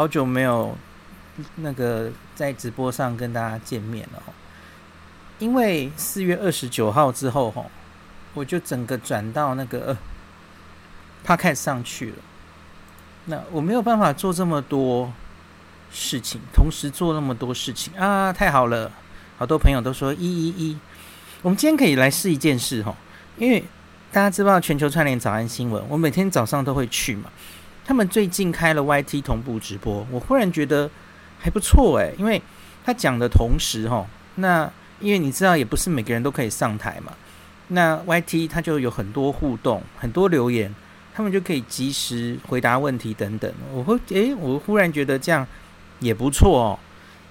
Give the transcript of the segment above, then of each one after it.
好久没有那个在直播上跟大家见面了。因为四月二十九号之后，吼，我就整个转到那个 Podcast 上去了。那我没有办法做这么多事情，同时做那么多事情啊！太好了，好多朋友都说一一一。我们今天可以来试一件事，吼，因为大家知道全球串联早安新闻，我每天早上都会去嘛。他们最近开了 YT 同步直播，我忽然觉得还不错诶，因为他讲的同时，哈，那。因为你知道，也不是每个人都可以上台嘛。那 YT 它就有很多互动，很多留言，他们就可以及时回答问题等等。我会，诶，我忽然觉得这样也不错哦。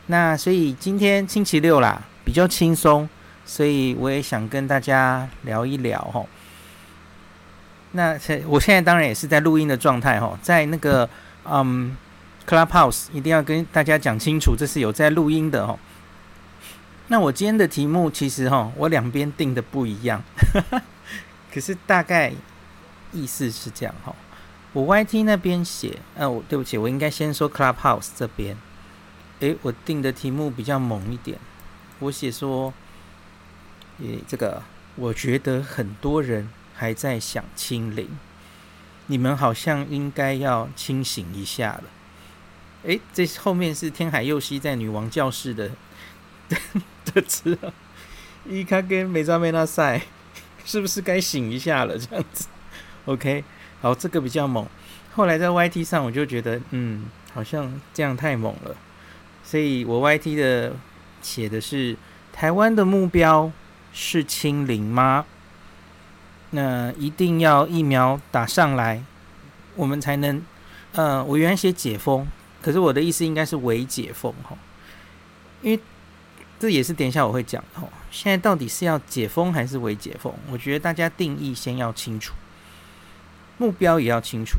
那所以今天星期六啦，比较轻松，所以我也想跟大家聊一聊哈。那现我现在当然也是在录音的状态哈，在那个嗯 Clubhouse 一定要跟大家讲清楚，这是有在录音的哈。那我今天的题目其实哈，我两边定的不一样，可是大概意思是这样哈。我 YT 那边写，呃，我对不起，我应该先说 Clubhouse 这边。诶，我定的题目比较猛一点，我写说，诶，这个我觉得很多人还在想清零，你们好像应该要清醒一下了。诶，这后面是天海佑希在女王教室的。这次啊，伊卡跟美扎梅纳赛，是不是该醒一下了？这样子，OK，好，这个比较猛。后来在 YT 上，我就觉得，嗯，好像这样太猛了，所以我 YT 的写的是：台湾的目标是清零吗？那一定要疫苗打上来，我们才能……呃，我原来写解封，可是我的意思应该是微解封哈，因为。这也是等一下我会讲的哦。现在到底是要解封还是微解封？我觉得大家定义先要清楚，目标也要清楚，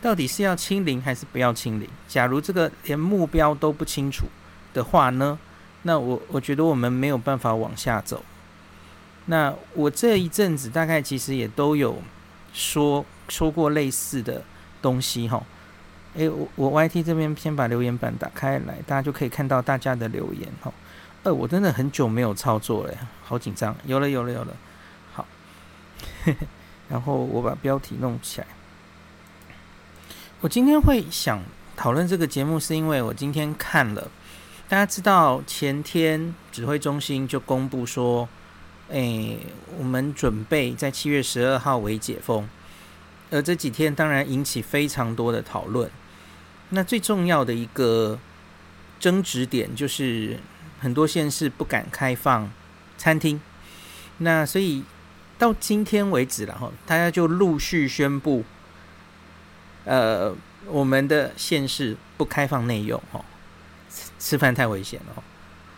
到底是要清零还是不要清零？假如这个连目标都不清楚的话呢？那我我觉得我们没有办法往下走。那我这一阵子大概其实也都有说说过类似的东西哈。诶，我我 YT 这边先把留言板打开来，大家就可以看到大家的留言哈。呃，我真的很久没有操作了，好紧张。有了，有了，有了。好，然后我把标题弄起来。我今天会想讨论这个节目，是因为我今天看了，大家知道前天指挥中心就公布说，诶，我们准备在七月十二号为解封，而这几天当然引起非常多的讨论。那最重要的一个争执点就是。很多县市不敢开放餐厅，那所以到今天为止了哈，大家就陆续宣布，呃，我们的县市不开放内用哈，吃饭太危险了。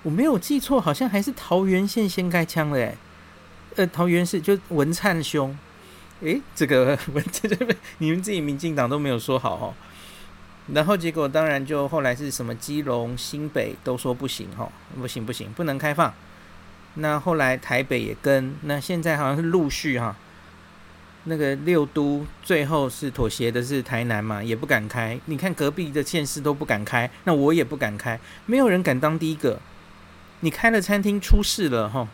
我没有记错，好像还是桃园县先开枪了诶，呃，桃园市就文灿兄，诶，这个 文这这你们自己民进党都没有说好哈。然后结果当然就后来是什么基隆、新北都说不行哈，不行不行，不能开放。那后来台北也跟，那现在好像是陆续哈，那个六都最后是妥协的是台南嘛，也不敢开。你看隔壁的县市都不敢开，那我也不敢开，没有人敢当第一个。你开了餐厅出事了哈，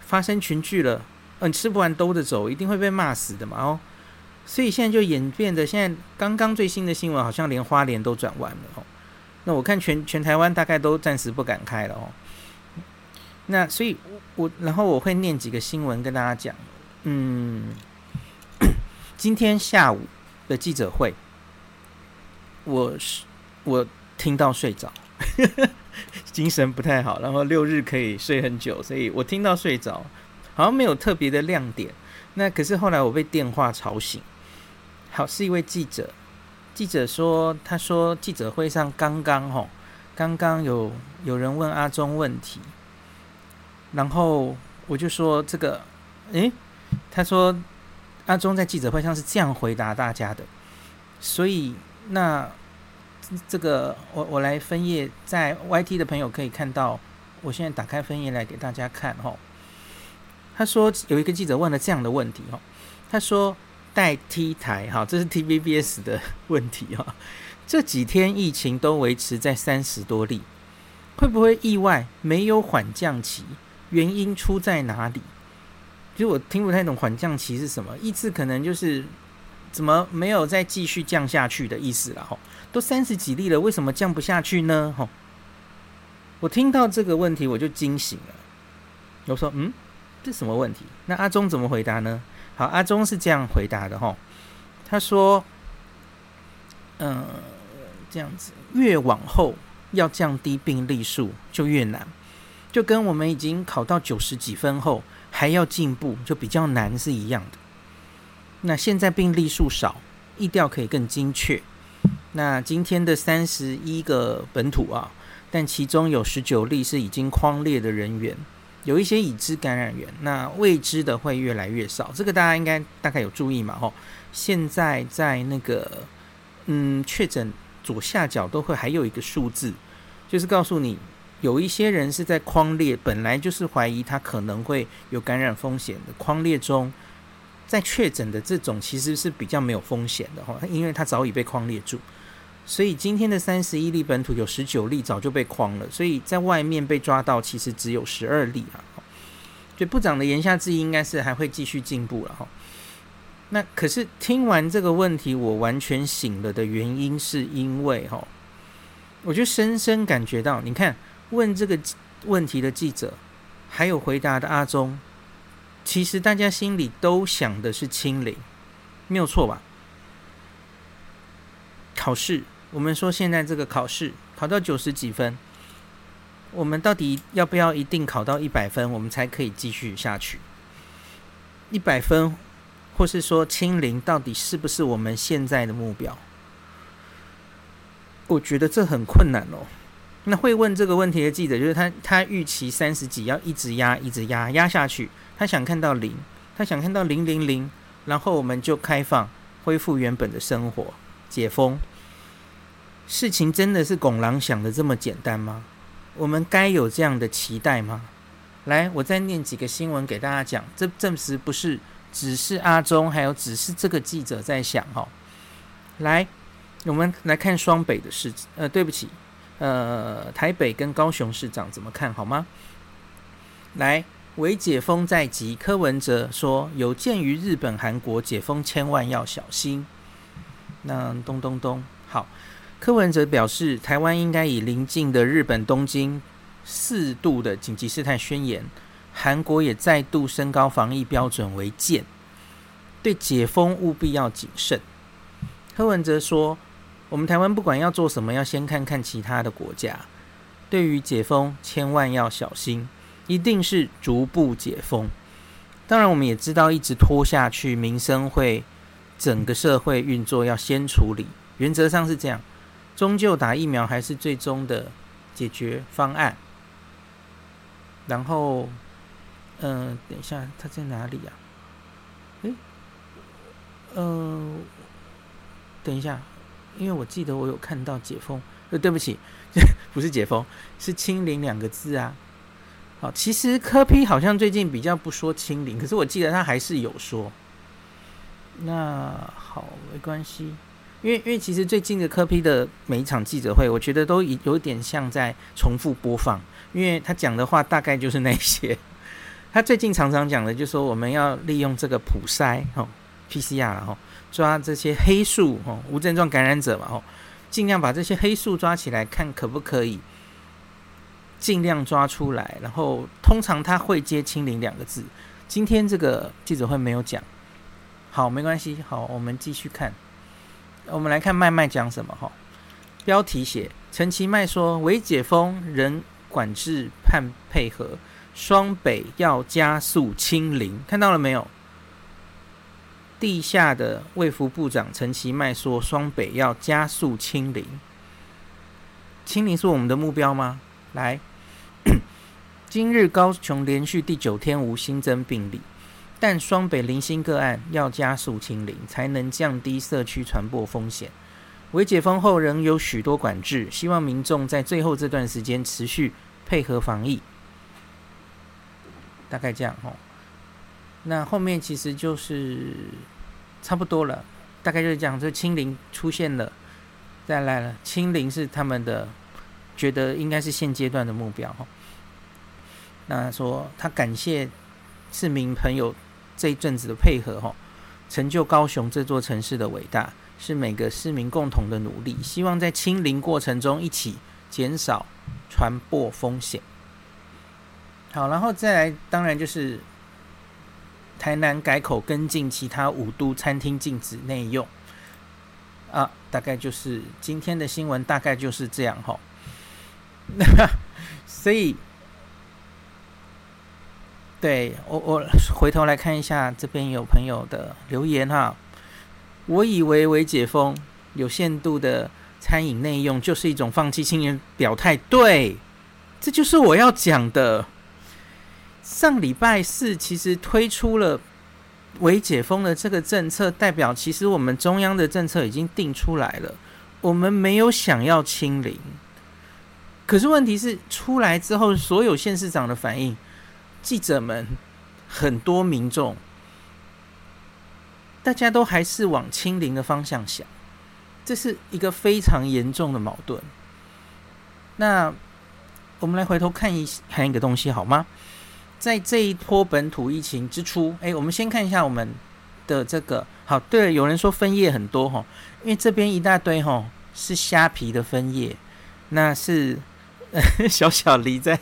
发生群聚了，嗯，吃不完兜着走，一定会被骂死的嘛哦。所以现在就演变的，现在刚刚最新的新闻好像连花莲都转弯了哦。那我看全全台湾大概都暂时不敢开了哦。那所以我，我然后我会念几个新闻跟大家讲。嗯，今天下午的记者会，我是我听到睡着，精神不太好，然后六日可以睡很久，所以我听到睡着，好像没有特别的亮点。那可是后来我被电话吵醒。好，是一位记者。记者说：“他说记者会上刚刚吼，刚刚有有人问阿忠问题，然后我就说这个，诶，他说阿忠在记者会上是这样回答大家的，所以那这个我我来分页，在 YT 的朋友可以看到，我现在打开分页来给大家看吼。他说有一个记者问了这样的问题哦，他说。”带 T 台哈，这是 TVBS 的问题哈。这几天疫情都维持在三十多例，会不会意外没有缓降期？原因出在哪里？其实我听不太懂缓降期是什么意思，可能就是怎么没有再继续降下去的意思了哈。都三十几例了，为什么降不下去呢？哈，我听到这个问题我就惊醒了。我说：“嗯，这什么问题？”那阿中怎么回答呢？好，阿中是这样回答的哈。他说：“嗯。”这样子，越往后要降低病例数就越难，就跟我们已经考到九十几分后还要进步就比较难是一样的。那现在病例数少，疫调可以更精确。那今天的三十一个本土啊，但其中有十九例是已经框列的人员，有一些已知感染源，那未知的会越来越少。这个大家应该大概有注意嘛？吼，现在在那个嗯确诊。左下角都会还有一个数字，就是告诉你有一些人是在框列，本来就是怀疑他可能会有感染风险的框列中，在确诊的这种其实是比较没有风险的哈，因为它早已被框列住，所以今天的三十一例本土有十九例早就被框了，所以在外面被抓到其实只有十二例啊，所以部长的言下之意应该是还会继续进步了哈。那可是听完这个问题，我完全醒了的原因，是因为哈，我就深深感觉到，你看问这个问题的记者，还有回答的阿中，其实大家心里都想的是清零，没有错吧？考试，我们说现在这个考试考到九十几分，我们到底要不要一定考到一百分，我们才可以继续下去？一百分。或是说清零到底是不是我们现在的目标？我觉得这很困难哦。那会问这个问题的记者，就是他，他预期三十几要一直压，一直压，压下去。他想看到零，他想看到零零零，然后我们就开放，恢复原本的生活，解封。事情真的是拱狼想的这么简单吗？我们该有这样的期待吗？来，我再念几个新闻给大家讲，这证实不是。只是阿中，还有只是这个记者在想哈。来，我们来看双北的事。呃，对不起，呃，台北跟高雄市长怎么看好吗？来，为解封在即，柯文哲说，有鉴于日本、韩国解封，千万要小心。那咚咚咚，好，柯文哲表示，台湾应该以邻近的日本东京四度的紧急事态宣言。韩国也再度升高防疫标准为鉴，对解封务必要谨慎。柯文哲说：“我们台湾不管要做什么，要先看看其他的国家。对于解封，千万要小心，一定是逐步解封。当然，我们也知道一直拖下去，民生会整个社会运作要先处理。原则上是这样，终究打疫苗还是最终的解决方案。然后。”嗯、等一下，他在哪里呀、啊？诶，嗯、等一下，因为我记得我有看到解封，呃，对不起，不是解封，是清零两个字啊。好，其实柯 P 好像最近比较不说清零，可是我记得他还是有说。那好，没关系，因为因为其实最近的柯 P 的每一场记者会，我觉得都有点像在重复播放，因为他讲的话大概就是那些。他最近常常讲的，就是说我们要利用这个普筛哦，PCR 然后抓这些黑数哦，无症状感染者嘛哦，尽量把这些黑数抓起来，看可不可以尽量抓出来。然后通常他会接清零两个字，今天这个记者会没有讲。好，没关系。好，我们继续看。我们来看麦麦讲什么哈？标题写陈其迈说，为解封人管制盼配合。双北要加速清零，看到了没有？地下的卫福部长陈其迈说，双北要加速清零。清零是我们的目标吗？来，今日高雄连续第九天无新增病例，但双北零星个案要加速清零，才能降低社区传播风险。为解封后仍有许多管制，希望民众在最后这段时间持续配合防疫。大概这样哦，那后面其实就是差不多了，大概就是这样，这清零出现了，再来了，清零是他们的觉得应该是现阶段的目标哈。那说他感谢市民朋友这一阵子的配合哈，成就高雄这座城市的伟大，是每个市民共同的努力。希望在清零过程中一起减少传播风险。好，然后再来，当然就是台南改口跟进其他五都餐厅禁止内用啊，大概就是今天的新闻，大概就是这样哈。那 所以，对我我回头来看一下这边有朋友的留言哈，我以为微解封有限度的餐饮内用就是一种放弃青年表态，对，这就是我要讲的。上礼拜四其实推出了微解封的这个政策，代表其实我们中央的政策已经定出来了。我们没有想要清零，可是问题是出来之后，所有县市长的反应，记者们很多民众，大家都还是往清零的方向想，这是一个非常严重的矛盾。那我们来回头看一看一个东西好吗？在这一波本土疫情之初，哎，我们先看一下我们的这个。好，对了，有人说分页很多哈，因为这边一大堆哈是虾皮的分页，那是 小小黎在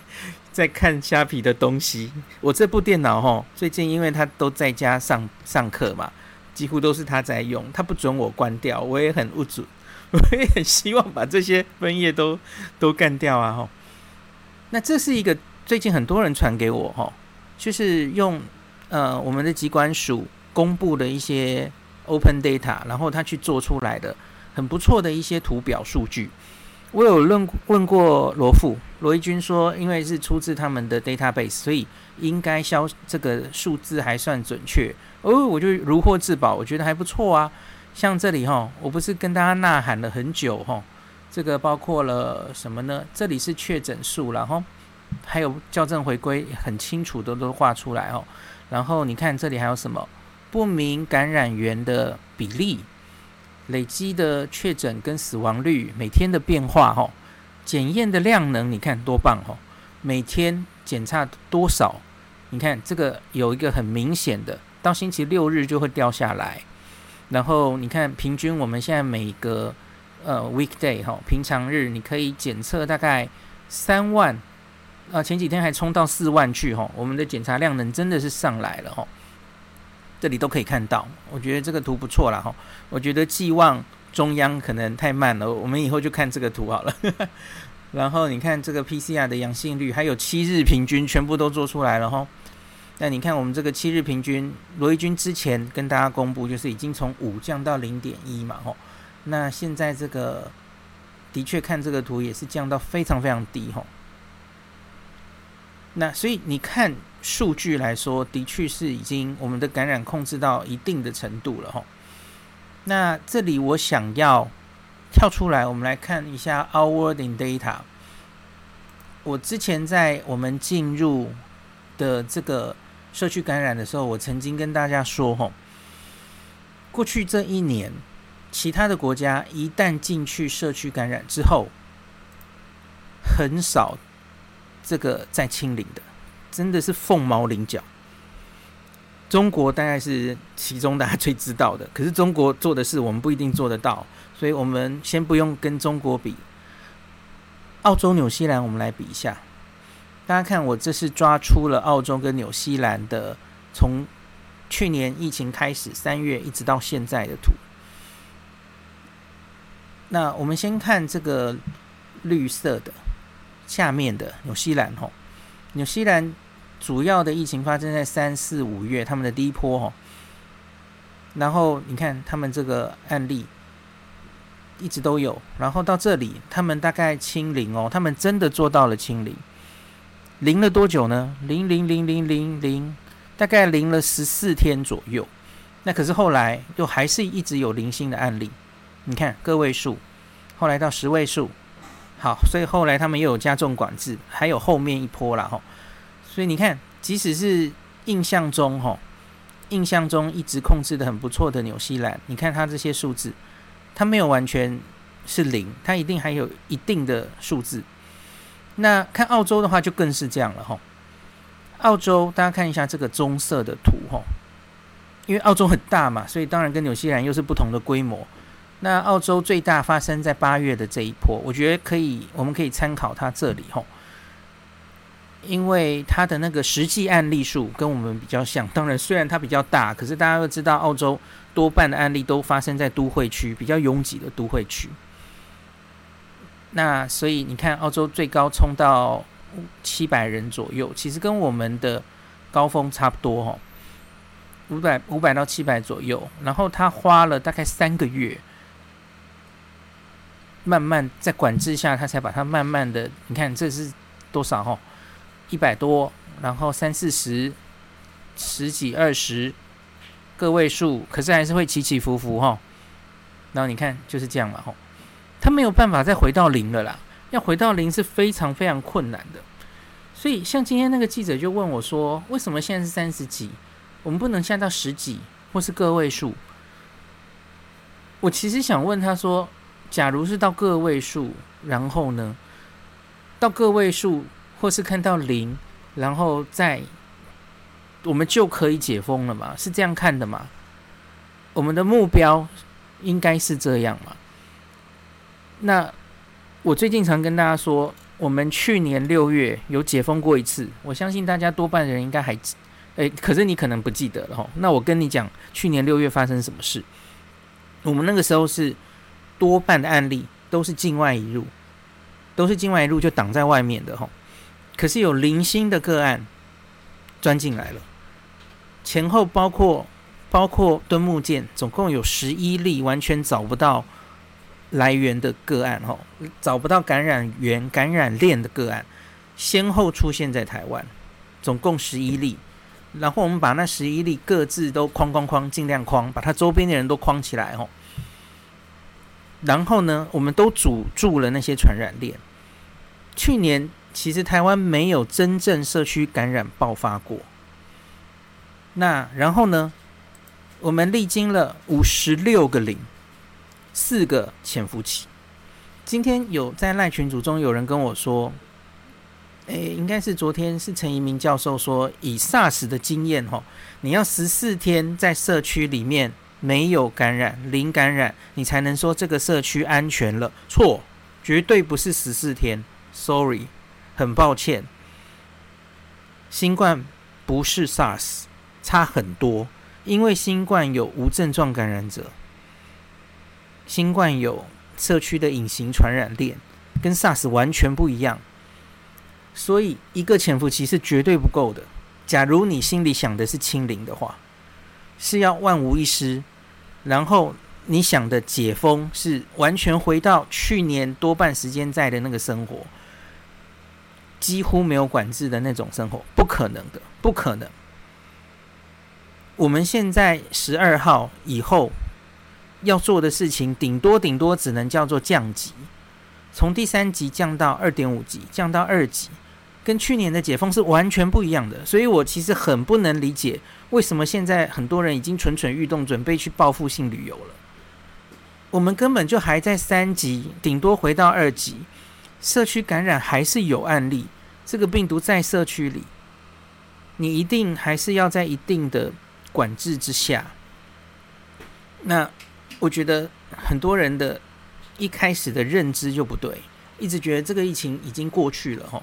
在看虾皮的东西。我这部电脑哈，最近因为他都在家上上课嘛，几乎都是他在用，他不准我关掉，我也很不准，我也很希望把这些分页都都干掉啊哈。那这是一个。最近很多人传给我哈，就是用呃我们的机关署公布的一些 open data，然后他去做出来的很不错的一些图表数据。我有问问过罗富罗一军说，因为是出自他们的 database，所以应该消这个数字还算准确。哦，我就如获至宝，我觉得还不错啊。像这里哈，我不是跟大家呐喊了很久哈，这个包括了什么呢？这里是确诊数，然后。还有校正回归很清楚的都画出来哦，然后你看这里还有什么不明感染源的比例、累积的确诊跟死亡率每天的变化哦，检验的量能你看多棒哦，每天检查多少？你看这个有一个很明显的，到星期六日就会掉下来，然后你看平均我们现在每个呃 weekday 哈平常日你可以检测大概三万。啊，前几天还冲到四万去吼，我们的检查量能真的是上来了吼，这里都可以看到，我觉得这个图不错了哈，我觉得寄望中央可能太慢了，我们以后就看这个图好了。然后你看这个 PCR 的阳性率，还有七日平均，全部都做出来了哈。那你看我们这个七日平均，罗伊军之前跟大家公布，就是已经从五降到零点一嘛哈，那现在这个的确看这个图也是降到非常非常低哈。那所以你看数据来说，的确是已经我们的感染控制到一定的程度了哈。那这里我想要跳出来，我们来看一下 Our World in Data。我之前在我们进入的这个社区感染的时候，我曾经跟大家说哈，过去这一年，其他的国家一旦进去社区感染之后，很少。这个在清零的，真的是凤毛麟角。中国大概是其中大家最知道的，可是中国做的事我们不一定做得到，所以我们先不用跟中国比。澳洲、纽西兰，我们来比一下。大家看，我这是抓出了澳洲跟纽西兰的，从去年疫情开始三月一直到现在的图。那我们先看这个绿色的。下面的纽西兰吼，纽西兰主要的疫情发生在三四五月，他们的第一波吼，然后你看他们这个案例一直都有，然后到这里他们大概清零哦，他们真的做到了清零，零了多久呢？零零零零零零，大概零了十四天左右。那可是后来又还是一直有零星的案例，你看个位数，后来到十位数。好，所以后来他们又有加重管制，还有后面一波了哈。所以你看，即使是印象中哈，印象中一直控制得很不错的纽西兰，你看它这些数字，它没有完全是零，它一定还有一定的数字。那看澳洲的话，就更是这样了哈。澳洲大家看一下这个棕色的图哈，因为澳洲很大嘛，所以当然跟纽西兰又是不同的规模。那澳洲最大发生在八月的这一波，我觉得可以，我们可以参考它这里吼，因为它的那个实际案例数跟我们比较像。当然，虽然它比较大，可是大家都知道，澳洲多半的案例都发生在都会区，比较拥挤的都会区。那所以你看，澳洲最高冲到七百人左右，其实跟我们的高峰差不多哈，五百五百到七百左右。然后他花了大概三个月。慢慢在管制下，他才把它慢慢的，你看这是多少哈？一百多，然后三四十、十几、二十个位数，可是还是会起起伏伏哈。然后你看就是这样嘛哈，他没有办法再回到零了啦，要回到零是非常非常困难的。所以像今天那个记者就问我说，为什么现在是三十几，我们不能下到十几或是个位数？我其实想问他说。假如是到个位数，然后呢，到个位数，或是看到零，然后再，我们就可以解封了嘛？是这样看的吗？我们的目标应该是这样嘛？那我最近常跟大家说，我们去年六月有解封过一次，我相信大家多半人应该还记，诶，可是你可能不记得了哈。那我跟你讲，去年六月发生什么事？我们那个时候是。多半的案例都是境外移入，都是境外移入就挡在外面的吼。可是有零星的个案钻进来了，前后包括包括敦木舰，总共有十一例完全找不到来源的个案吼，找不到感染源、感染链的个案，先后出现在台湾，总共十一例。然后我们把那十一例各自都框框框，尽量框，把它周边的人都框起来吼。然后呢，我们都阻住了那些传染链。去年其实台湾没有真正社区感染爆发过。那然后呢，我们历经了五十六个零，四个潜伏期。今天有在赖群组中有人跟我说，诶，应该是昨天是陈宜明教授说，以 SARS 的经验吼，你要十四天在社区里面。没有感染，零感染，你才能说这个社区安全了。错，绝对不是十四天。Sorry，很抱歉。新冠不是 SARS，差很多。因为新冠有无症状感染者，新冠有社区的隐形传染链，跟 SARS 完全不一样。所以一个潜伏期是绝对不够的。假如你心里想的是清零的话。是要万无一失，然后你想的解封是完全回到去年多半时间在的那个生活，几乎没有管制的那种生活，不可能的，不可能。我们现在十二号以后要做的事情，顶多顶多只能叫做降级，从第三级降到二点五级，降到二级。跟去年的解封是完全不一样的，所以我其实很不能理解为什么现在很多人已经蠢蠢欲动，准备去报复性旅游了。我们根本就还在三级，顶多回到二级，社区感染还是有案例，这个病毒在社区里，你一定还是要在一定的管制之下。那我觉得很多人的一开始的认知就不对，一直觉得这个疫情已经过去了，吼。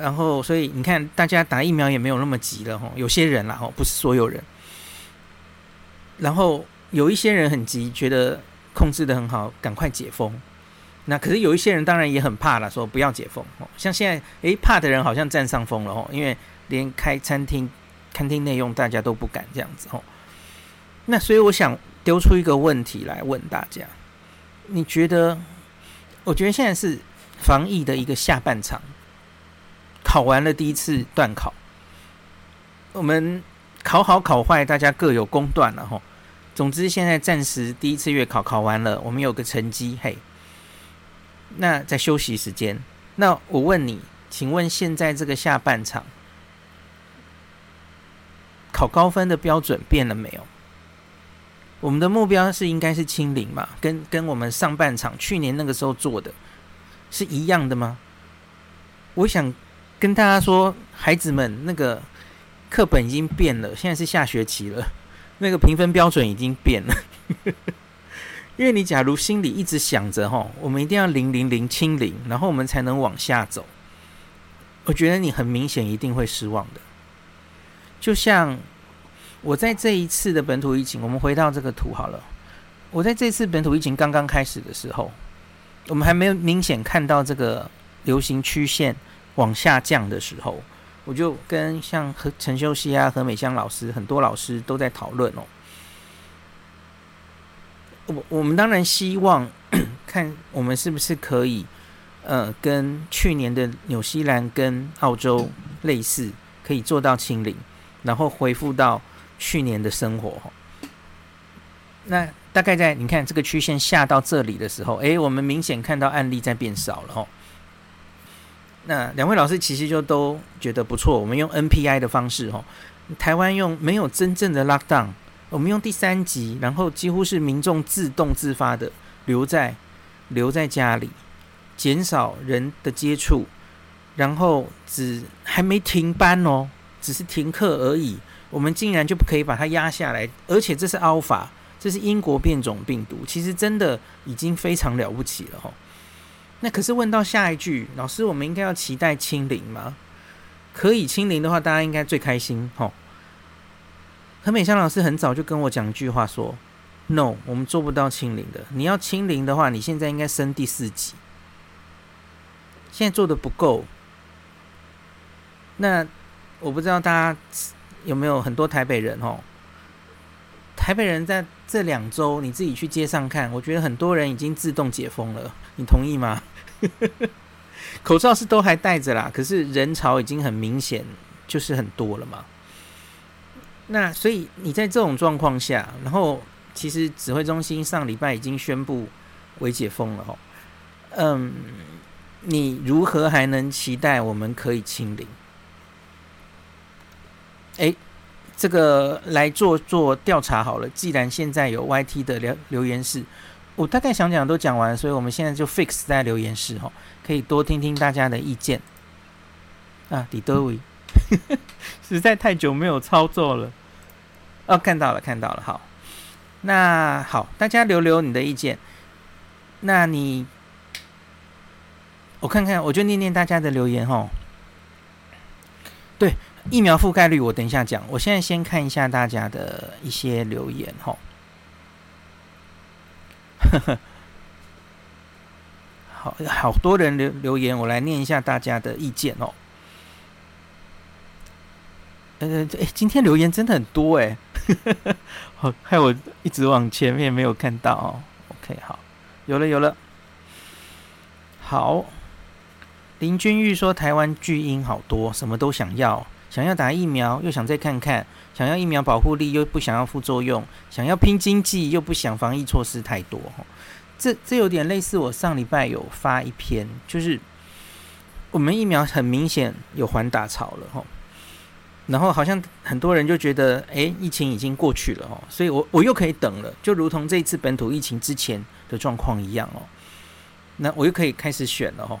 然后，所以你看，大家打疫苗也没有那么急了哈。有些人啦哈，不是所有人。然后有一些人很急，觉得控制得很好，赶快解封。那可是有一些人当然也很怕了，说不要解封。像现在，诶，怕的人好像占上风了哦，因为连开餐厅、餐厅内用大家都不敢这样子哦。那所以我想丢出一个问题来问大家：你觉得？我觉得现在是防疫的一个下半场。考完了第一次段考，我们考好考坏，大家各有公断了哈。总之，现在暂时第一次月考考完了，我们有个成绩。嘿，那在休息时间，那我问你，请问现在这个下半场考高分的标准变了没有？我们的目标是应该是清零嘛？跟跟我们上半场去年那个时候做的是一样的吗？我想跟大家说，孩子们，那个课本已经变了，现在是下学期了，那个评分标准已经变了。因为你假如心里一直想着哈，我们一定要零零零清零，然后我们才能往下走。我觉得你很明显一定会失望的。就像我在这一次的本土疫情，我们回到这个图好了。我在这次本土疫情刚刚开始的时候，我们还没有明显看到这个流行曲线往下降的时候，我就跟像何陈秀熙啊、何美香老师，很多老师都在讨论哦。我我们当然希望 看我们是不是可以，呃，跟去年的纽西兰跟澳洲类似，可以做到清零，然后恢复到去年的生活。那大概在你看这个曲线下到这里的时候，诶，我们明显看到案例在变少了哦。那两位老师其实就都觉得不错，我们用 NPI 的方式哦，台湾用没有真正的 lockdown。我们用第三级，然后几乎是民众自动自发的留在留在家里，减少人的接触，然后只还没停班哦，只是停课而已。我们竟然就不可以把它压下来，而且这是 Alpha，这是英国变种病毒，其实真的已经非常了不起了哦。那可是问到下一句，老师，我们应该要期待清零吗？可以清零的话，大家应该最开心哦。何美香老师很早就跟我讲一句话说：“No，我们做不到清零的。你要清零的话，你现在应该升第四级，现在做的不够。那我不知道大家有没有很多台北人哦？台北人在这两周，你自己去街上看，我觉得很多人已经自动解封了，你同意吗？口罩是都还戴着啦，可是人潮已经很明显，就是很多了嘛。”那所以你在这种状况下，然后其实指挥中心上礼拜已经宣布微解封了哦。嗯，你如何还能期待我们可以清零？诶，这个来做做调查好了。既然现在有 YT 的留留言是，我大概想讲都讲完，所以我们现在就 fix 在留言室哈，可以多听听大家的意见。啊，李德伟。实在太久没有操作了。哦，看到了，看到了。好，那好，大家留留你的意见。那你，我看看，我就念念大家的留言哈。对，疫苗覆盖率，我等一下讲。我现在先看一下大家的一些留言哈。好，好多人留留言，我来念一下大家的意见哦。呃，哎，今天留言真的很多哎，好，害我一直往前面没有看到哦。OK，好，有了有了。好，林君玉说台湾巨婴好多，什么都想要，想要打疫苗，又想再看看，想要疫苗保护力，又不想要副作用，想要拼经济，又不想防疫措施太多。这这有点类似我上礼拜有发一篇，就是我们疫苗很明显有缓打潮了哈。然后好像很多人就觉得，哎，疫情已经过去了哦，所以我我又可以等了，就如同这一次本土疫情之前的状况一样哦。那我又可以开始选了哦。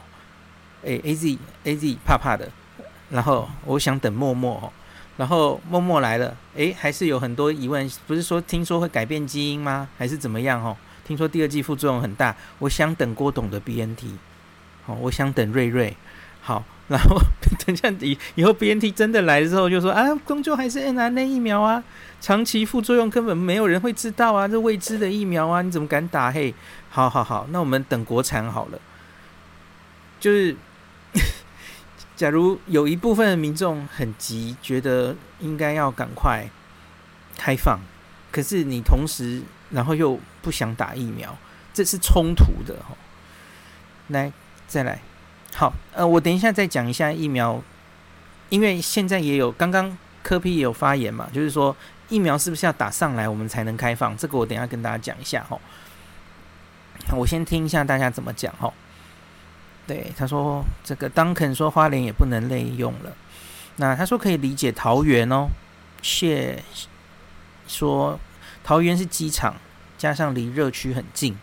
哎，A Z A Z 怕怕的，然后我想等默默哦，然后默默来了，哎，还是有很多疑问，不是说听说会改变基因吗？还是怎么样哦？听说第二季副作用很大，我想等郭董的 B N T，哦，我想等瑞瑞，好。然后 等下以以后 BNT 真的来了之后，就说啊，终究还是 N R N 疫苗啊，长期副作用根本没有人会知道啊，这未知的疫苗啊，你怎么敢打？嘿，好好好，那我们等国产好了。就是，假如有一部分民众很急，觉得应该要赶快开放，可是你同时然后又不想打疫苗，这是冲突的哈。来，再来。好，呃，我等一下再讲一下疫苗，因为现在也有刚刚柯 P 也有发言嘛，就是说疫苗是不是要打上来我们才能开放？这个我等一下跟大家讲一下哈。我先听一下大家怎么讲哈。对，他说这个 Duncan 说花莲也不能内用了，那他说可以理解桃园哦。谢说桃园是机场，加上离热区很近，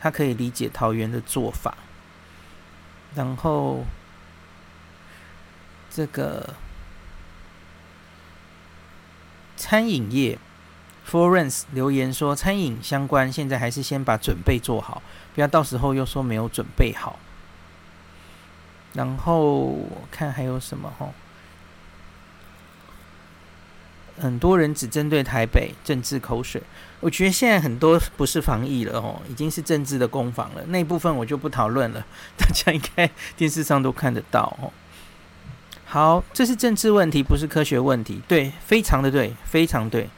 他可以理解桃园的做法。然后这个餐饮业，Florence 留言说，餐饮相关现在还是先把准备做好，不要到时候又说没有准备好。然后我看还有什么哈？很多人只针对台北政治口水，我觉得现在很多不是防疫了哦，已经是政治的攻防了。那部分我就不讨论了，大家应该电视上都看得到哦。好，这是政治问题，不是科学问题。对，非常的对，非常对。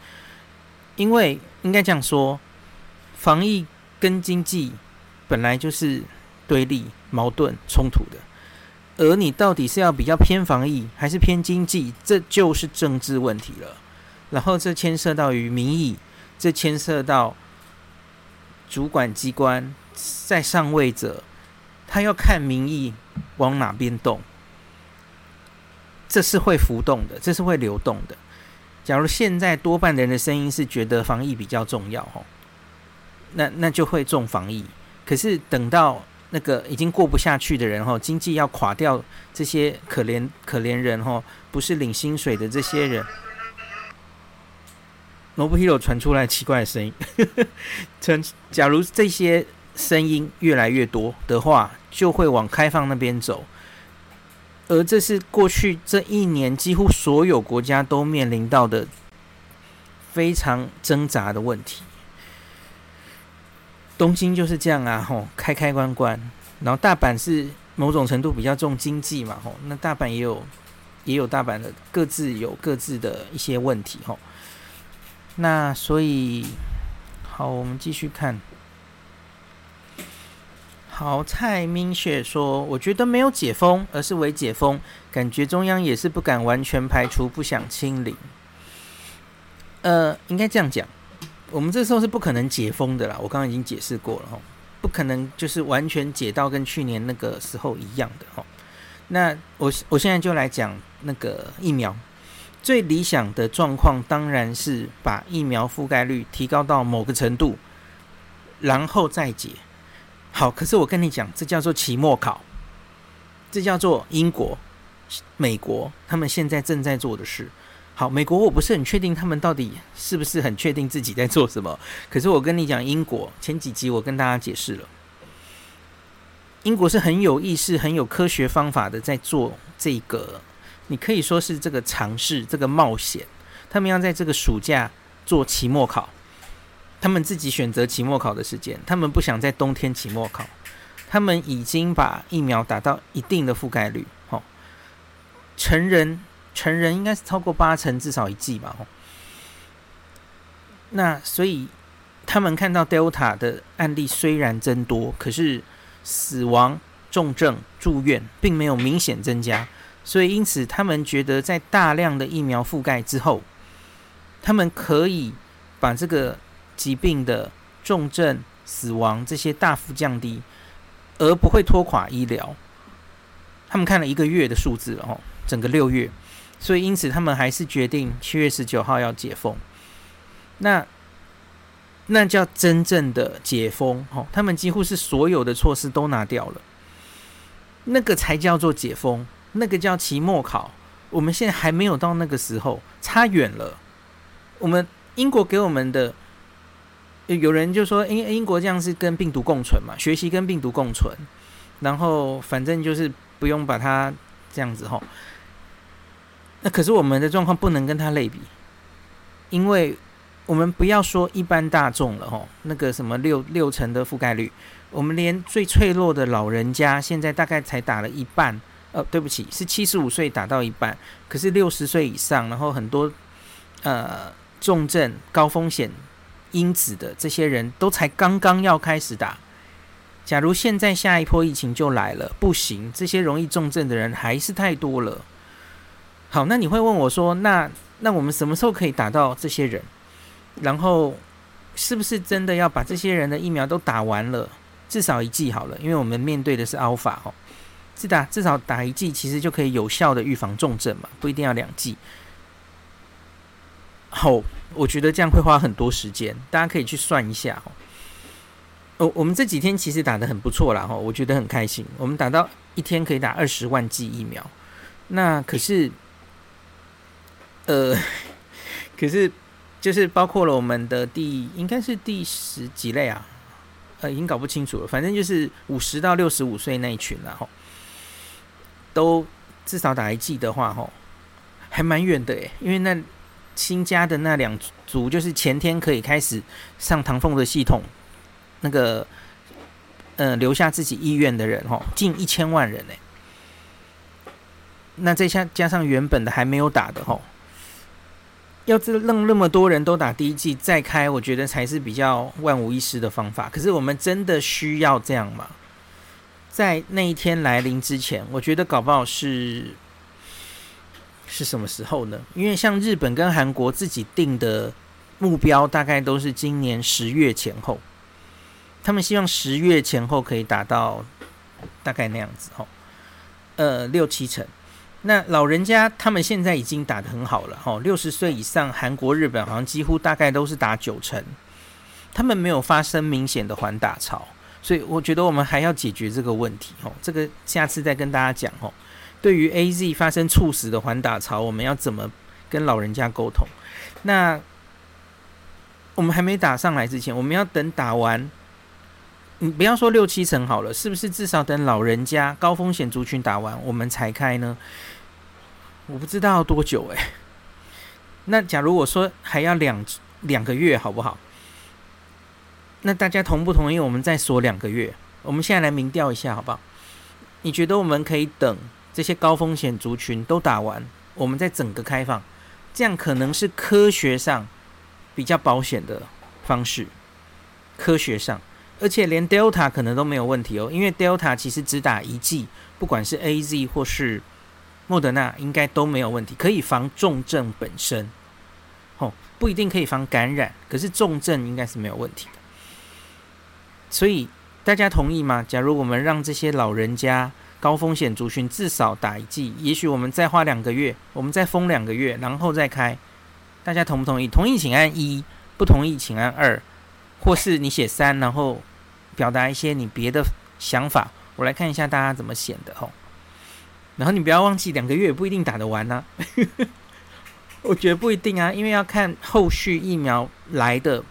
因为应该这样说，防疫跟经济本来就是对立、矛盾、冲突的。而你到底是要比较偏防疫还是偏经济，这就是政治问题了。然后这牵涉到于民意，这牵涉到主管机关在上位者，他要看民意往哪边动，这是会浮动的，这是会流动的。假如现在多半的人的声音是觉得防疫比较重要，吼，那那就会重防疫。可是等到那个已经过不下去的人吼，经济要垮掉，这些可怜可怜人吼，不是领薪水的这些人。Nobuhiro 传出来奇怪的声音，称假如这些声音越来越多的话，就会往开放那边走，而这是过去这一年几乎所有国家都面临到的非常挣扎的问题。东京就是这样啊，吼，开开关关，然后大阪是某种程度比较重经济嘛，吼，那大阪也有也有大阪的各自有各自的一些问题，吼，那所以好，我们继续看。好，蔡明雪说，我觉得没有解封，而是微解封，感觉中央也是不敢完全排除，不想清零。呃，应该这样讲。我们这时候是不可能解封的啦，我刚刚已经解释过了哈，不可能就是完全解到跟去年那个时候一样的哈。那我我现在就来讲那个疫苗，最理想的状况当然是把疫苗覆盖率提高到某个程度，然后再解。好，可是我跟你讲，这叫做期末考，这叫做英国、美国他们现在正在做的事。好，美国我不是很确定他们到底是不是很确定自己在做什么。可是我跟你讲，英国前几集我跟大家解释了，英国是很有意识、很有科学方法的在做这个，你可以说是这个尝试、这个冒险。他们要在这个暑假做期末考，他们自己选择期末考的时间，他们不想在冬天期末考。他们已经把疫苗打到一定的覆盖率，好，成人。成人应该是超过八成，至少一剂吧。那所以他们看到 Delta 的案例虽然增多，可是死亡、重症、住院并没有明显增加。所以因此，他们觉得在大量的疫苗覆盖之后，他们可以把这个疾病的重症、死亡这些大幅降低，而不会拖垮医疗。他们看了一个月的数字哦，整个六月。所以，因此他们还是决定七月十九号要解封。那那叫真正的解封哦，他们几乎是所有的措施都拿掉了，那个才叫做解封，那个叫期末考。我们现在还没有到那个时候，差远了。我们英国给我们的，有人就说英英国这样是跟病毒共存嘛，学习跟病毒共存，然后反正就是不用把它这样子吼。那可是我们的状况不能跟他类比，因为我们不要说一般大众了吼，那个什么六六成的覆盖率，我们连最脆弱的老人家现在大概才打了一半，呃，对不起，是七十五岁打到一半，可是六十岁以上，然后很多呃重症高风险因子的这些人都才刚刚要开始打。假如现在下一波疫情就来了，不行，这些容易重症的人还是太多了。好，那你会问我说，那那我们什么时候可以打到这些人？然后是不是真的要把这些人的疫苗都打完了，至少一剂好了？因为我们面对的是 Alpha 哦，是打至少打一剂，其实就可以有效的预防重症嘛，不一定要两剂。好，我觉得这样会花很多时间，大家可以去算一下哦。哦，我们这几天其实打得很不错啦，哈，我觉得很开心。我们打到一天可以打二十万剂疫苗，那可是，呃，可是就是包括了我们的第应该是第十几类啊，呃，已经搞不清楚了。反正就是五十到六十五岁那一群了，哈，都至少打一剂的话，哈，还蛮远的诶，因为那新加的那两组就是前天可以开始上唐凤的系统。那个，呃，留下自己意愿的人，吼，近一千万人呢。那再加加上原本的还没有打的，吼，要是让那么多人都打第一剂再开，我觉得才是比较万无一失的方法。可是我们真的需要这样吗？在那一天来临之前，我觉得搞不好是是什么时候呢？因为像日本跟韩国自己定的目标，大概都是今年十月前后。他们希望十月前后可以达到大概那样子哦，呃，六七成。那老人家他们现在已经打得很好了吼，六十岁以上，韩国、日本好像几乎大概都是打九成，他们没有发生明显的缓打潮，所以我觉得我们还要解决这个问题吼，这个下次再跟大家讲吼。对于 AZ 发生猝死的缓打潮，我们要怎么跟老人家沟通？那我们还没打上来之前，我们要等打完。你不要说六七成好了，是不是至少等老人家高风险族群打完，我们才开呢？我不知道多久诶、那假如我说还要两两个月，好不好？那大家同不同意？我们再说两个月。我们现在来民调一下，好不好？你觉得我们可以等这些高风险族群都打完，我们再整个开放？这样可能是科学上比较保险的方式。科学上。而且连 Delta 可能都没有问题哦，因为 Delta 其实只打一剂，不管是 AZ 或是莫德纳，应该都没有问题，可以防重症本身。哦，不一定可以防感染，可是重症应该是没有问题的。所以大家同意吗？假如我们让这些老人家高风险族群至少打一剂，也许我们再花两个月，我们再封两个月，然后再开，大家同不同意？同意请按一，不同意请按二，或是你写三，然后。表达一些你别的想法，我来看一下大家怎么写的吼。然后你不要忘记，两个月也不一定打得完呢、我觉得不一定啊，因为要看后续疫苗来的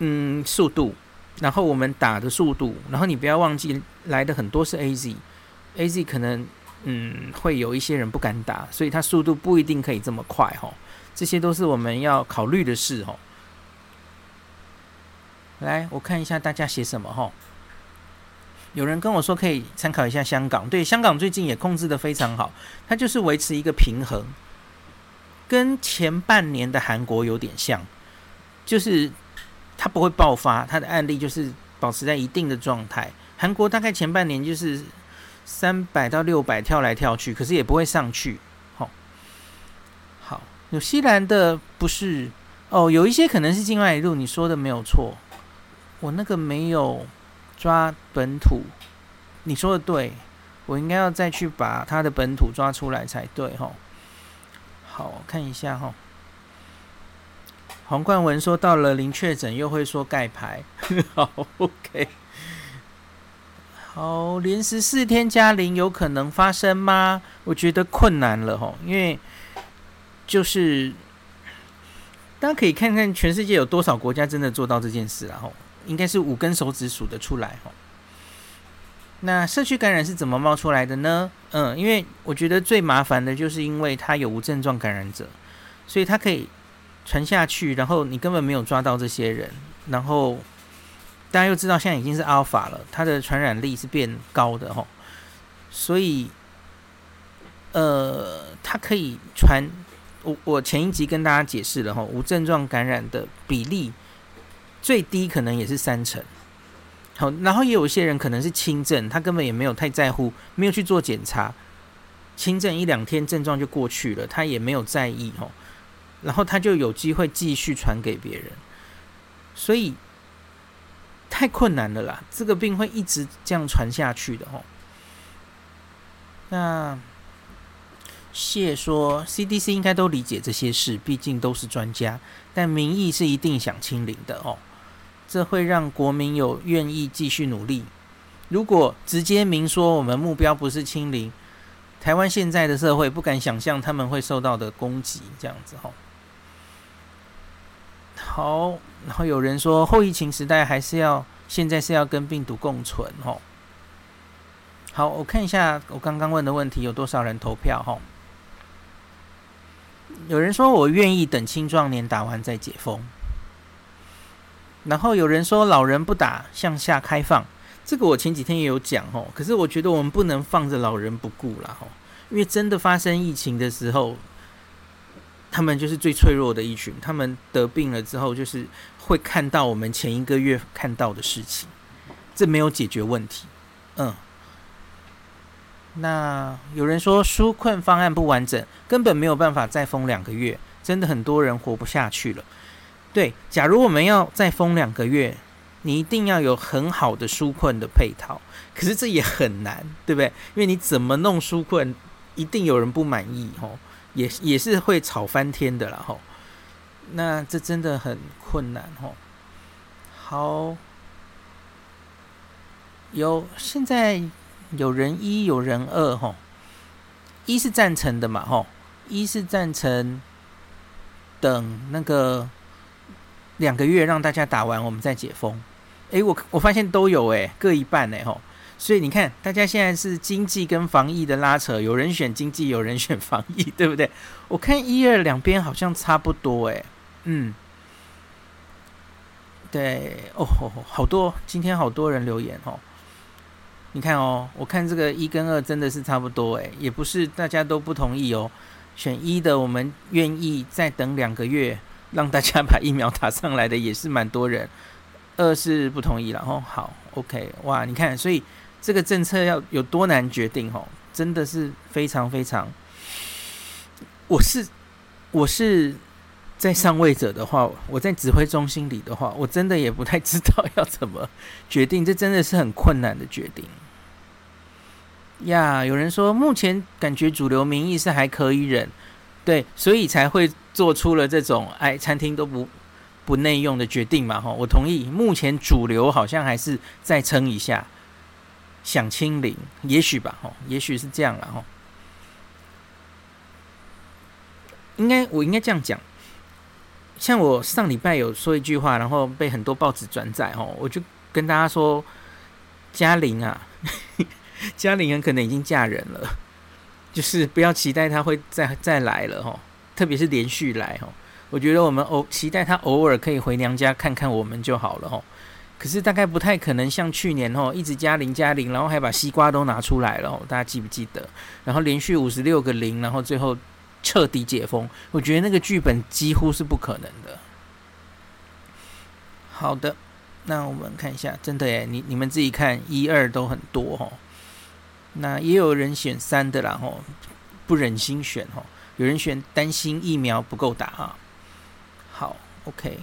嗯速度，然后我们打的速度，然后你不要忘记来的很多是 AZ，AZ 可能嗯会有一些人不敢打，所以它速度不一定可以这么快吼。这些都是我们要考虑的事吼。来，我看一下大家写什么哈。有人跟我说可以参考一下香港，对，香港最近也控制得非常好，它就是维持一个平衡，跟前半年的韩国有点像，就是它不会爆发，它的案例就是保持在一定的状态。韩国大概前半年就是三百到六百跳来跳去，可是也不会上去。好，好，纽西兰的不是哦，有一些可能是境外一路，你说的没有错。我那个没有抓本土，你说的对，我应该要再去把他的本土抓出来才对吼。好，看一下哈。黄冠文说到了零确诊又会说盖牌，好 OK。好，连十四天加零有可能发生吗？我觉得困难了吼，因为就是大家可以看看全世界有多少国家真的做到这件事然后。应该是五根手指数得出来哦。那社区感染是怎么冒出来的呢？嗯，因为我觉得最麻烦的就是因为它有无症状感染者，所以它可以传下去，然后你根本没有抓到这些人，然后大家又知道现在已经是阿尔法了，它的传染力是变高的吼，所以呃，它可以传。我我前一集跟大家解释了吼，无症状感染的比例。最低可能也是三成，好，然后也有一些人可能是轻症，他根本也没有太在乎，没有去做检查，轻症一两天症状就过去了，他也没有在意哦，然后他就有机会继续传给别人，所以太困难了啦，这个病会一直这样传下去的哦。那谢说，CDC 应该都理解这些事，毕竟都是专家。但民意是一定想清零的哦，这会让国民有愿意继续努力。如果直接明说我们目标不是清零，台湾现在的社会不敢想象他们会受到的攻击，这样子吼。好，然后有人说后疫情时代还是要现在是要跟病毒共存哦。好，我看一下我刚刚问的问题有多少人投票吼。有人说我愿意等青壮年打完再解封，然后有人说老人不打向下开放，这个我前几天也有讲哦。可是我觉得我们不能放着老人不顾了哈，因为真的发生疫情的时候，他们就是最脆弱的一群，他们得病了之后就是会看到我们前一个月看到的事情，这没有解决问题，嗯。那有人说纾困方案不完整，根本没有办法再封两个月，真的很多人活不下去了。对，假如我们要再封两个月，你一定要有很好的纾困的配套，可是这也很难，对不对？因为你怎么弄纾困，一定有人不满意，吼，也也是会吵翻天的啦，吼。那这真的很困难，吼。好，有现在。有人一，有人二，吼，一是赞成的嘛，吼，一是赞成等那个两个月让大家打完，我们再解封。诶，我我发现都有诶，各一半诶，吼，所以你看，大家现在是经济跟防疫的拉扯，有人选经济，有人选防疫，对不对？我看一二两边好像差不多，诶，嗯，对，哦，好多，今天好多人留言，吼。你看哦，我看这个一跟二真的是差不多诶，也不是大家都不同意哦。选一的，我们愿意再等两个月，让大家把疫苗打上来的也是蛮多人。二是不同意了哦。好，OK，哇，你看，所以这个政策要有多难决定哦，真的是非常非常。我是我是在上位者的话，我在指挥中心里的话，我真的也不太知道要怎么决定，这真的是很困难的决定。呀，有人说目前感觉主流民意是还可以忍，对，所以才会做出了这种哎，餐厅都不不内用的决定嘛，哈，我同意。目前主流好像还是再撑一下，想清零，也许吧，哈，也许是这样了，哈。应该我应该这样讲。像我上礼拜有说一句话，然后被很多报纸转载哦，我就跟大家说，嘉玲啊，嘉玲很可能已经嫁人了，就是不要期待她会再再来了哈，特别是连续来哈，我觉得我们偶期待她偶尔可以回娘家看看我们就好了哈，可是大概不太可能像去年哦，一直加零加零，然后还把西瓜都拿出来了，哦大家记不记得？然后连续五十六个零，然后最后。彻底解封，我觉得那个剧本几乎是不可能的。好的，那我们看一下，真的耶，你你们自己看，一二都很多哦。那也有人选三的啦吼，不忍心选吼，有人选担心疫苗不够打啊。好，OK，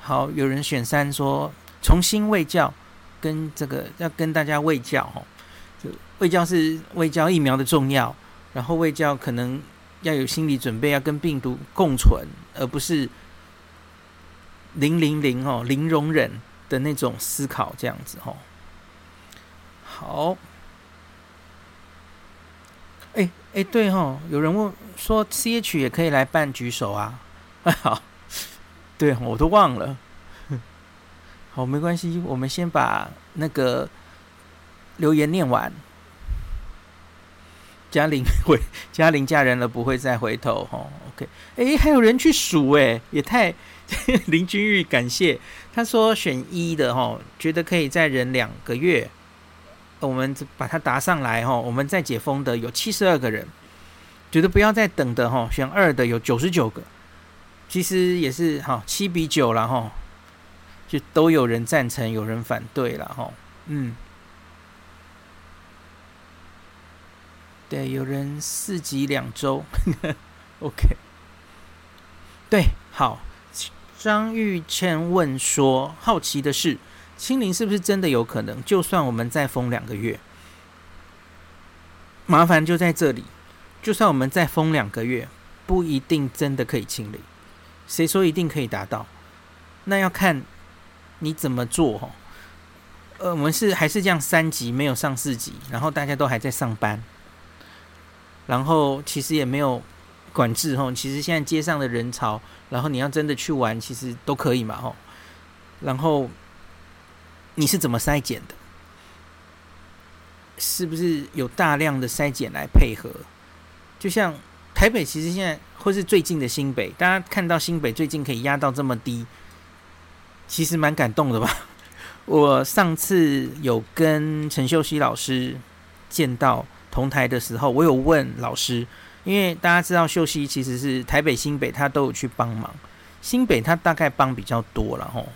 好，有人选三说重新卫教，跟这个要跟大家卫教吼。卫教是卫教疫苗的重要，然后卫教可能要有心理准备，要跟病毒共存，而不是零零零哦零容忍的那种思考，这样子哦。好，哎哎对哦，有人问说 CH 也可以来办举手啊？好，对，我都忘了。好，没关系，我们先把那个留言念完。嘉玲回，嘉玲嫁人了，不会再回头哈。OK，哎，还有人去数哎，也太 林君玉感谢他说选一的哈，觉得可以再忍两个月，我们把它答上来哈，我们再解封的有七十二个人，觉得不要再等的哈，选二的有九十九个，其实也是哈七比九了哈，就都有人赞成，有人反对了哈，嗯。对，有人四级两周，OK。对，好。张玉倩问说：“好奇的是，清零是不是真的有可能？就算我们再封两个月，麻烦就在这里，就算我们再封两个月，不一定真的可以清零。谁说一定可以达到？那要看你怎么做哈。呃，我们是还是这样三级没有上四级，然后大家都还在上班，然后其实也没有管制哈。其实现在街上的人潮，然后你要真的去玩，其实都可以嘛哈。然后你是怎么筛检的？是不是有大量的筛检来配合？就像台北，其实现在或是最近的新北，大家看到新北最近可以压到这么低，其实蛮感动的吧？我上次有跟陈秀熙老师见到同台的时候，我有问老师，因为大家知道秀熙其实是台北、新北他都有去帮忙，新北他大概帮比较多了吼。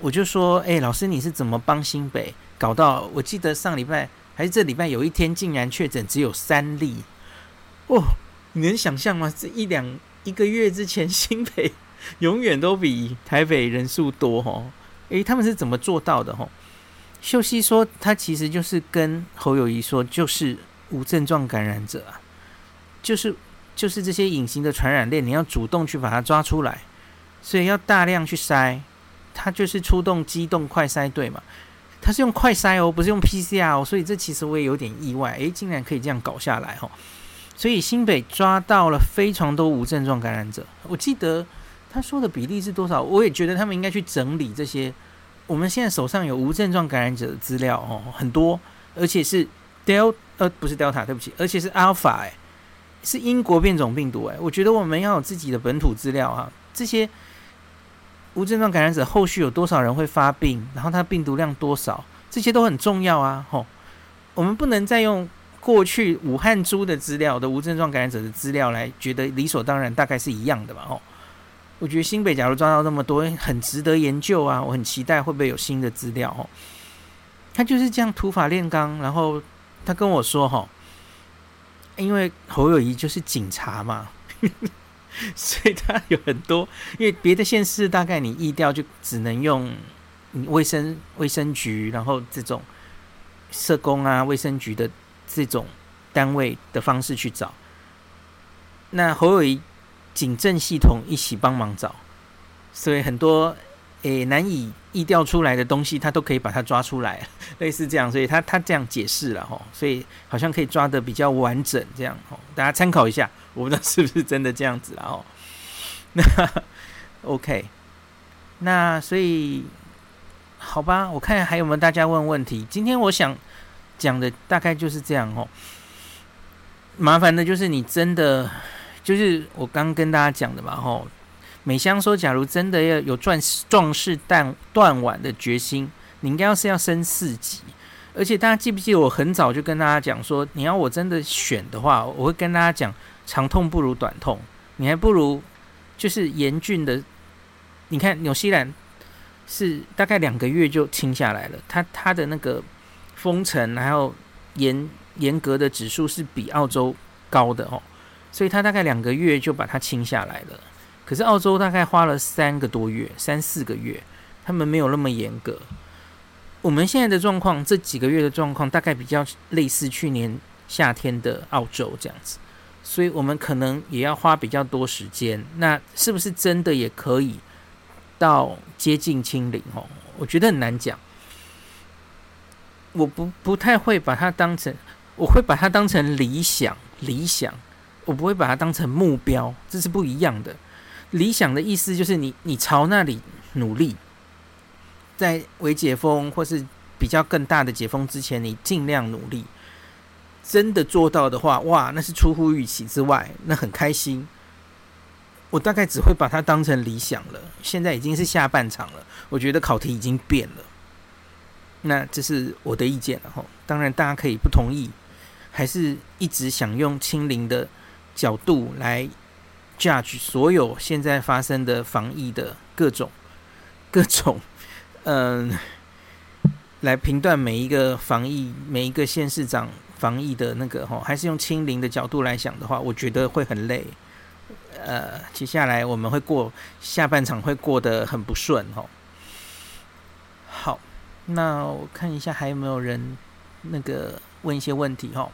我就说，哎、老师你是怎么帮新北搞到？我记得上礼拜。还是这礼拜有一天竟然确诊只有三例，哦，你能想象吗？这一两一个月之前，新北永远都比台北人数多哦。诶，他们是怎么做到的？哦，秀熙说，他其实就是跟侯友宜说，就是无症状感染者啊，就是就是这些隐形的传染链，你要主动去把它抓出来，所以要大量去筛，他就是出动机动快筛队嘛。他是用快筛哦，不是用 PCR，所以这其实我也有点意外，诶，竟然可以这样搞下来哦。所以新北抓到了非常多无症状感染者，我记得他说的比例是多少？我也觉得他们应该去整理这些。我们现在手上有无症状感染者的资料哦，很多，而且是 Delta 呃，不是 Delta，对不起，而且是 Alpha 哎，是英国变种病毒哎。我觉得我们要有自己的本土资料啊，这些。无症状感染者后续有多少人会发病？然后他病毒量多少？这些都很重要啊！吼，我们不能再用过去武汉株的资料的无症状感染者的资料来觉得理所当然，大概是一样的吧？吼，我觉得新北假如抓到那么多，很值得研究啊！我很期待会不会有新的资料？吼，他就是这样土法炼钢，然后他跟我说：“吼，因为侯友宜就是警察嘛。” 所以它有很多，因为别的县市大概你疫调就只能用卫生卫生局，然后这种社工啊、卫生局的这种单位的方式去找。那侯友宜警政系统一起帮忙找，所以很多诶难以疫调出来的东西，他都可以把它抓出来，类似这样。所以他他这样解释了吼，所以好像可以抓得比较完整，这样吼，大家参考一下。我不知道是不是真的这样子啊？哦，那 OK，那所以好吧，我看还有没有大家问问题。今天我想讲的大概就是这样哦。麻烦的就是你真的就是我刚跟大家讲的嘛，吼。美香说，假如真的要有壮壮士断断腕的决心，你应该要是要升四级。而且大家记不记得我很早就跟大家讲说，你要我真的选的话，我会跟大家讲。长痛不如短痛，你还不如就是严峻的。你看纽西兰是大概两个月就清下来了，它它的那个封城还有严严格的指数是比澳洲高的哦，所以它大概两个月就把它清下来了。可是澳洲大概花了三个多月，三四个月，他们没有那么严格。我们现在的状况，这几个月的状况，大概比较类似去年夏天的澳洲这样子。所以我们可能也要花比较多时间，那是不是真的也可以到接近清零？哦，我觉得很难讲。我不不太会把它当成，我会把它当成理想，理想，我不会把它当成目标，这是不一样的。理想的意思就是你你朝那里努力，在未解封或是比较更大的解封之前，你尽量努力。真的做到的话，哇，那是出乎预期之外，那很开心。我大概只会把它当成理想了。现在已经是下半场了，我觉得考题已经变了。那这是我的意见了哈。当然，大家可以不同意，还是一直想用清零的角度来 judge 所有现在发生的防疫的各种 各种，嗯，来评断每一个防疫每一个县市长。防疫的那个哈，还是用清零的角度来想的话，我觉得会很累。呃，接下来我们会过下半场会过得很不顺哈。好，那我看一下还有没有人那个问一些问题哈。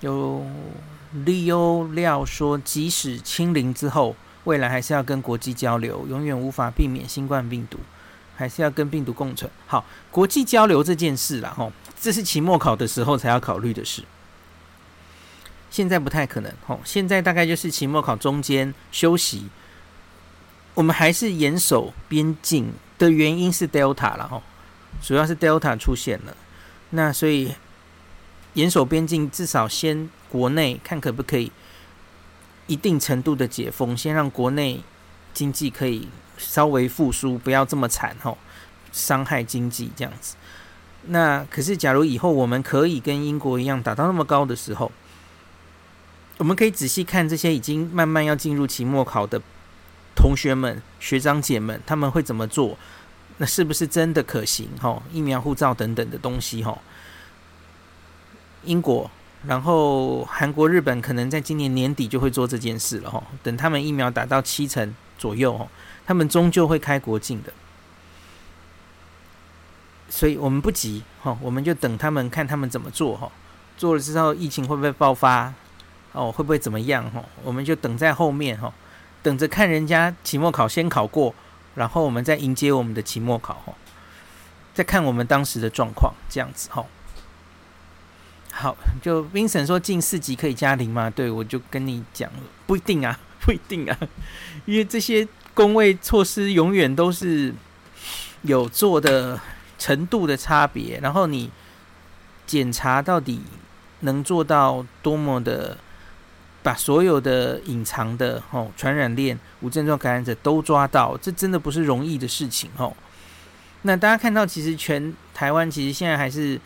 有利欧料说，即使清零之后，未来还是要跟国际交流，永远无法避免新冠病毒，还是要跟病毒共存。好，国际交流这件事啦，吼，这是期末考的时候才要考虑的事，现在不太可能。吼，现在大概就是期末考中间休息，我们还是严守边境的原因是 Delta 了，吼，主要是 Delta 出现了，那所以。严守边境，至少先国内看可不可以一定程度的解封，先让国内经济可以稍微复苏，不要这么惨吼，伤害经济这样子。那可是，假如以后我们可以跟英国一样达到那么高的时候，我们可以仔细看这些已经慢慢要进入期末考的同学们、学长姐们，他们会怎么做？那是不是真的可行？吼，疫苗护照等等的东西，吼。英国，然后韩国、日本可能在今年年底就会做这件事了哈。等他们疫苗达到七成左右，他们终究会开国境的。所以我们不急哈，我们就等他们看他们怎么做哈。做了之后，疫情会不会爆发？哦，会不会怎么样？哈，我们就等在后面哈，等着看人家期末考先考过，然后我们再迎接我们的期末考哈，再看我们当时的状况，这样子哈。好，就 Vincent 说进四级可以加零吗？对，我就跟你讲，不一定啊，不一定啊，因为这些工位措施永远都是有做的程度的差别，然后你检查到底能做到多么的把所有的隐藏的哦传染链、无症状感染者都抓到，这真的不是容易的事情哦。那大家看到，其实全台湾其实现在还是。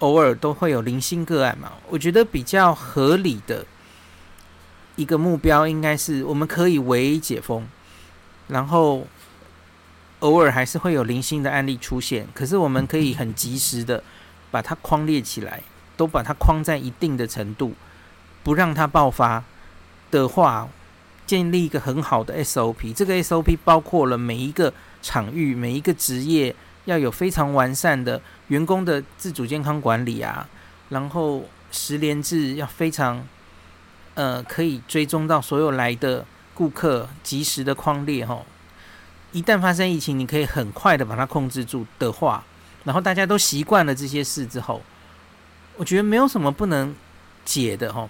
偶尔都会有零星个案嘛，我觉得比较合理的一个目标应该是我们可以微解封，然后偶尔还是会有零星的案例出现，可是我们可以很及时的把它框列起来，都把它框在一定的程度，不让它爆发的话，建立一个很好的 SOP。这个 SOP 包括了每一个场域、每一个职业要有非常完善的。员工的自主健康管理啊，然后十连制要非常，呃，可以追踪到所有来的顾客，及时的框列哈。一旦发生疫情，你可以很快的把它控制住的话，然后大家都习惯了这些事之后，我觉得没有什么不能解的哈。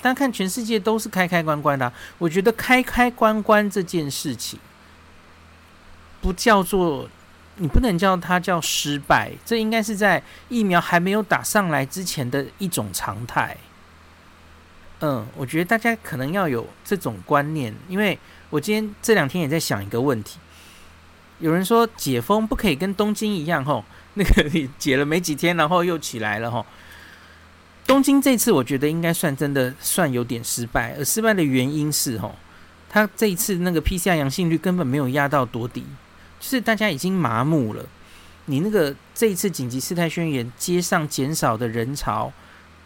大家看全世界都是开开关关的，我觉得开开关关这件事情，不叫做。你不能叫它叫失败，这应该是在疫苗还没有打上来之前的一种常态。嗯，我觉得大家可能要有这种观念，因为我今天这两天也在想一个问题。有人说解封不可以跟东京一样，吼，那个你解了没几天，然后又起来了，吼。东京这次我觉得应该算真的算有点失败，而失败的原因是，吼，他这一次那个 PCR 阳性率根本没有压到多低。就是大家已经麻木了，你那个这一次紧急事态宣言，街上减少的人潮，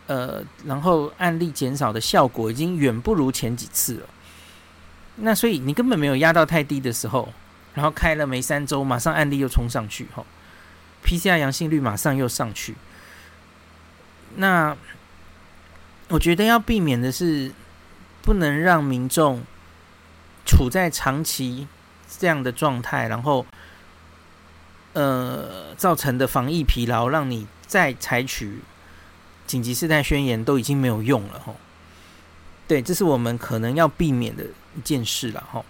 呃，然后案例减少的效果已经远不如前几次了。那所以你根本没有压到太低的时候，然后开了没三周，马上案例又冲上去，吼，PCR 阳性率马上又上去。那我觉得要避免的是，不能让民众处在长期。这样的状态，然后，呃，造成的防疫疲劳，让你再采取紧急事态宣言都已经没有用了，吼。对，这是我们可能要避免的一件事了，吼。